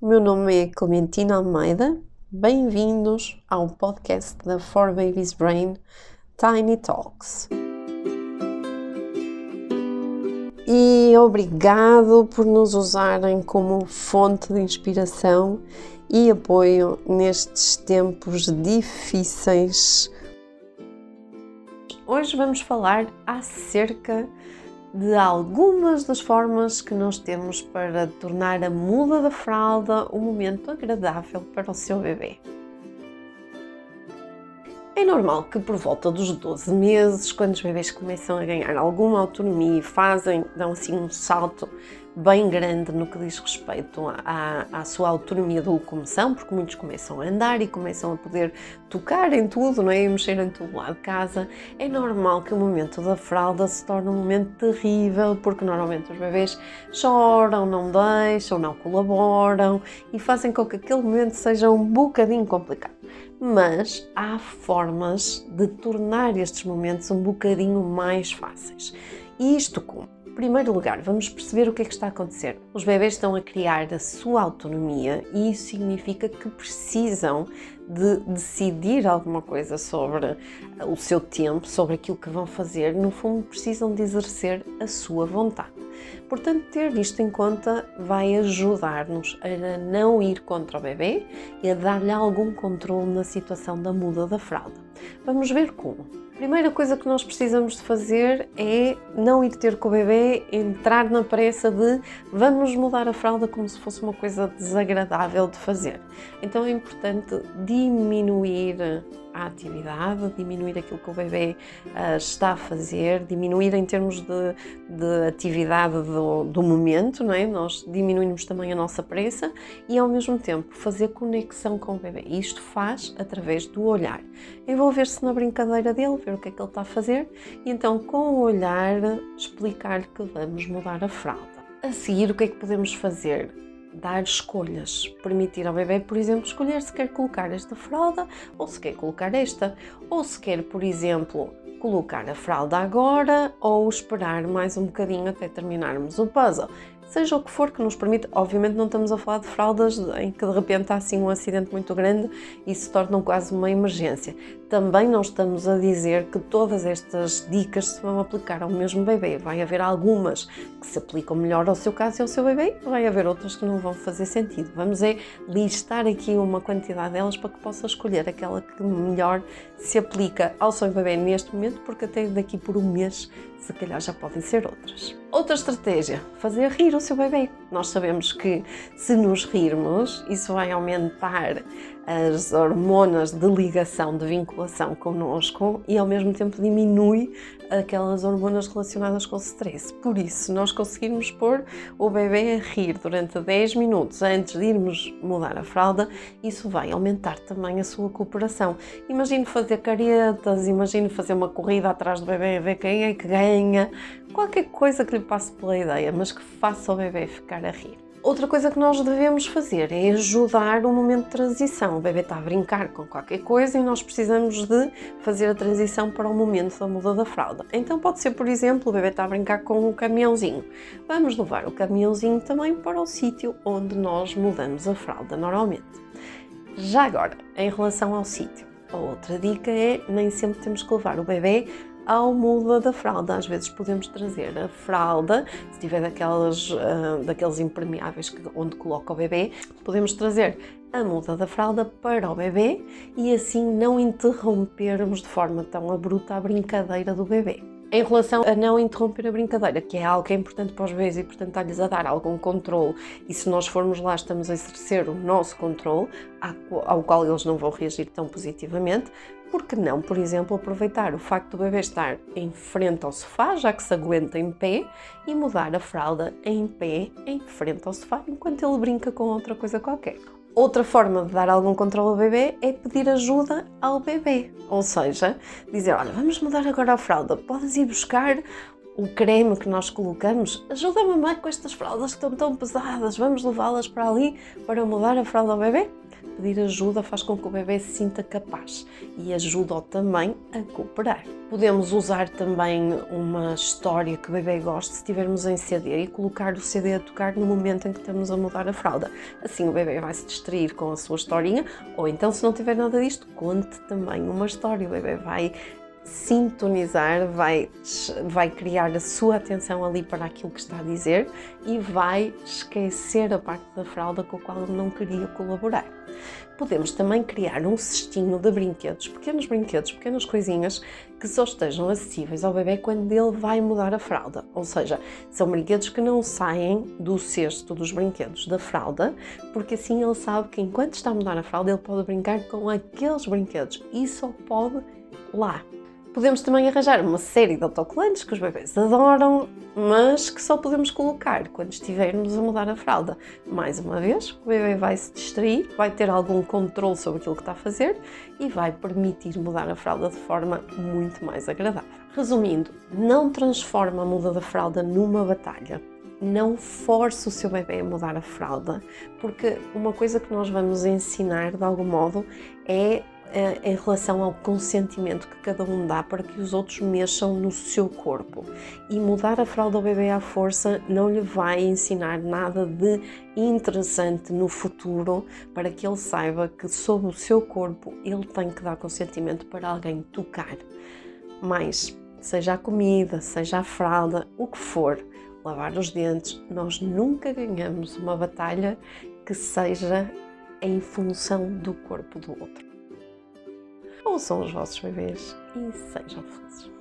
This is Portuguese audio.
o meu nome é Clementina Almeida. Bem-vindos ao podcast da For Babies Brain Tiny Talks. E obrigado por nos usarem como fonte de inspiração e apoio nestes tempos difíceis. Hoje vamos falar acerca algumas das formas que nós temos para tornar a muda da fralda um momento agradável para o seu bebê. É normal que por volta dos 12 meses, quando os bebês começam a ganhar alguma autonomia e fazem, dão assim um salto bem grande no que diz respeito à, à, sua autonomia de locomoção, porque muitos começam a andar e começam a poder tocar em tudo, não é? E mexer em todo lado de casa. É normal que o momento da fralda se torne um momento terrível, porque normalmente os bebês choram, não deixam, não colaboram e fazem com que aquele momento seja um bocadinho complicado mas há formas de tornar estes momentos um bocadinho mais fáceis. E isto como? Em primeiro lugar, vamos perceber o que é que está a acontecer. Os bebês estão a criar a sua autonomia e isso significa que precisam de decidir alguma coisa sobre o seu tempo, sobre aquilo que vão fazer. No fundo, precisam de exercer a sua vontade. Portanto, ter isto em conta vai ajudar-nos a não ir contra o bebê e a dar-lhe algum controle na situação da muda da fralda. Vamos ver como. Primeira coisa que nós precisamos de fazer é não ir ter com o bebê, entrar na pressa de vamos mudar a fralda como se fosse uma coisa desagradável de fazer. Então é importante diminuir a atividade, diminuir aquilo que o bebê uh, está a fazer, diminuir em termos de, de atividade do, do, momento, não é? Nós diminuímos também a nossa pressa e ao mesmo tempo fazer conexão com o bebê. Isto faz através do olhar. Envolver-se na brincadeira dele, ver o que é que ele está a fazer e então com o olhar explicar que vamos mudar a fralda. A seguir, o que é que podemos fazer? dar escolhas, permitir ao bebê, por exemplo, escolher se quer colocar esta fralda ou se quer colocar esta, ou se quer, por exemplo, colocar a fralda agora ou esperar mais um bocadinho até terminarmos o puzzle seja o que for que nos permite. Obviamente, não estamos a falar de fraldas em que de repente há assim um acidente muito grande e se tornam quase uma emergência. Também não estamos a dizer que todas estas dicas se vão aplicar ao mesmo bebê. Vai haver algumas que se aplicam melhor ao seu caso e ao seu bebê, vai haver outras que não vão fazer sentido. Vamos é listar aqui uma quantidade delas para que possa escolher aquela que melhor se aplica ao seu bebê neste momento, porque até daqui por um mês se calhar já podem ser outras. Outra estratégia, fazer rir o seu bebê. Nós sabemos que se nos rirmos, isso vai aumentar as hormonas de ligação, de vinculação connosco e ao mesmo tempo diminui aquelas hormonas relacionadas com o stress. Por isso, nós conseguirmos pôr o bebê a rir durante 10 minutos antes de irmos mudar a fralda, isso vai aumentar também a sua cooperação. Imagine fazer caretas, imagine fazer uma corrida atrás do bebê a ver quem é que ganha, qualquer coisa que lhe passe pela ideia, mas que faça o bebê ficar a rir. Outra coisa que nós devemos fazer é ajudar o momento de transição. O bebê está a brincar com qualquer coisa e nós precisamos de fazer a transição para o momento da muda da fralda. Então pode ser, por exemplo, o bebê está a brincar com um caminhãozinho. Vamos levar o caminhãozinho também para o sítio onde nós mudamos a fralda normalmente. Já agora, em relação ao sítio, a outra dica é nem sempre temos que levar o bebê ao muda da fralda. Às vezes podemos trazer a fralda, se tiver daquelas, uh, daqueles impermeáveis que, onde coloca o bebê, podemos trazer a muda da fralda para o bebê e assim não interrompermos de forma tão abrupta a brincadeira do bebê. Em relação a não interromper a brincadeira, que é algo que é importante para os bebês e, portanto, está-lhes a dar algum controle, e se nós formos lá, estamos a exercer o nosso controle, ao qual eles não vão reagir tão positivamente, por que não, por exemplo, aproveitar o facto do bebê estar em frente ao sofá, já que se aguenta em pé, e mudar a fralda em pé, em frente ao sofá, enquanto ele brinca com outra coisa qualquer. Outra forma de dar algum controle ao bebê é pedir ajuda ao bebê, ou seja, dizer: Olha, vamos mudar agora a fralda, podes ir buscar o creme que nós colocamos, ajuda a mamãe com estas fraldas que estão tão pesadas, vamos levá-las para ali para mudar a fralda ao bebê? Pedir ajuda faz com que o bebê se sinta capaz e ajuda-o também a cooperar. Podemos usar também uma história que o bebê goste se estivermos em CD e colocar o CD a tocar no momento em que estamos a mudar a fralda. Assim o bebê vai se distrair com a sua historinha, ou então, se não tiver nada disto, conte também uma história. O bebê vai sintonizar, vai, vai criar a sua atenção ali para aquilo que está a dizer e vai esquecer a parte da fralda com a qual não queria colaborar. Podemos também criar um cestinho de brinquedos, pequenos brinquedos, pequenas coisinhas que só estejam acessíveis ao bebê quando ele vai mudar a fralda. Ou seja, são brinquedos que não saem do cesto dos brinquedos da fralda, porque assim ele sabe que enquanto está a mudar a fralda ele pode brincar com aqueles brinquedos e só pode lá. Podemos também arranjar uma série de autocolantes que os bebês adoram, mas que só podemos colocar quando estivermos a mudar a fralda. Mais uma vez, o bebê vai se distrair, vai ter algum controle sobre aquilo que está a fazer e vai permitir mudar a fralda de forma muito mais agradável. Resumindo, não transforma a muda da fralda numa batalha. Não force o seu bebê a mudar a fralda, porque uma coisa que nós vamos ensinar de algum modo é em relação ao consentimento que cada um dá para que os outros mexam no seu corpo. E mudar a fralda ao bebê à força não lhe vai ensinar nada de interessante no futuro para que ele saiba que sob o seu corpo ele tem que dar consentimento para alguém tocar. Mas, seja a comida, seja a fralda, o que for, lavar os dentes, nós nunca ganhamos uma batalha que seja em função do corpo do outro ouçam os vossos bebês e sejam felizes.